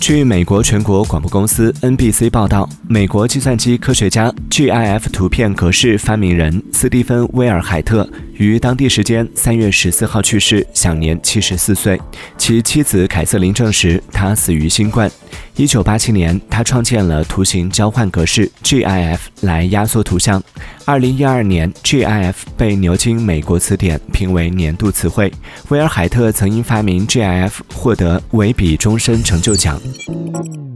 据美国全国广播公司 NBC 报道，美国计算机科学家、GIF 图片格式发明人斯蒂芬·威尔海特于当地时间三月十四号去世，享年七十四岁。其妻子凯瑟琳证实，他死于新冠。一九八七年，他创建了图形交换格式 GIF 来压缩图像。二零一二年，GIF 被牛津美国词典评为年度词汇。威尔海特曾因发明 GIF 获得维比终身成就奖。Hum.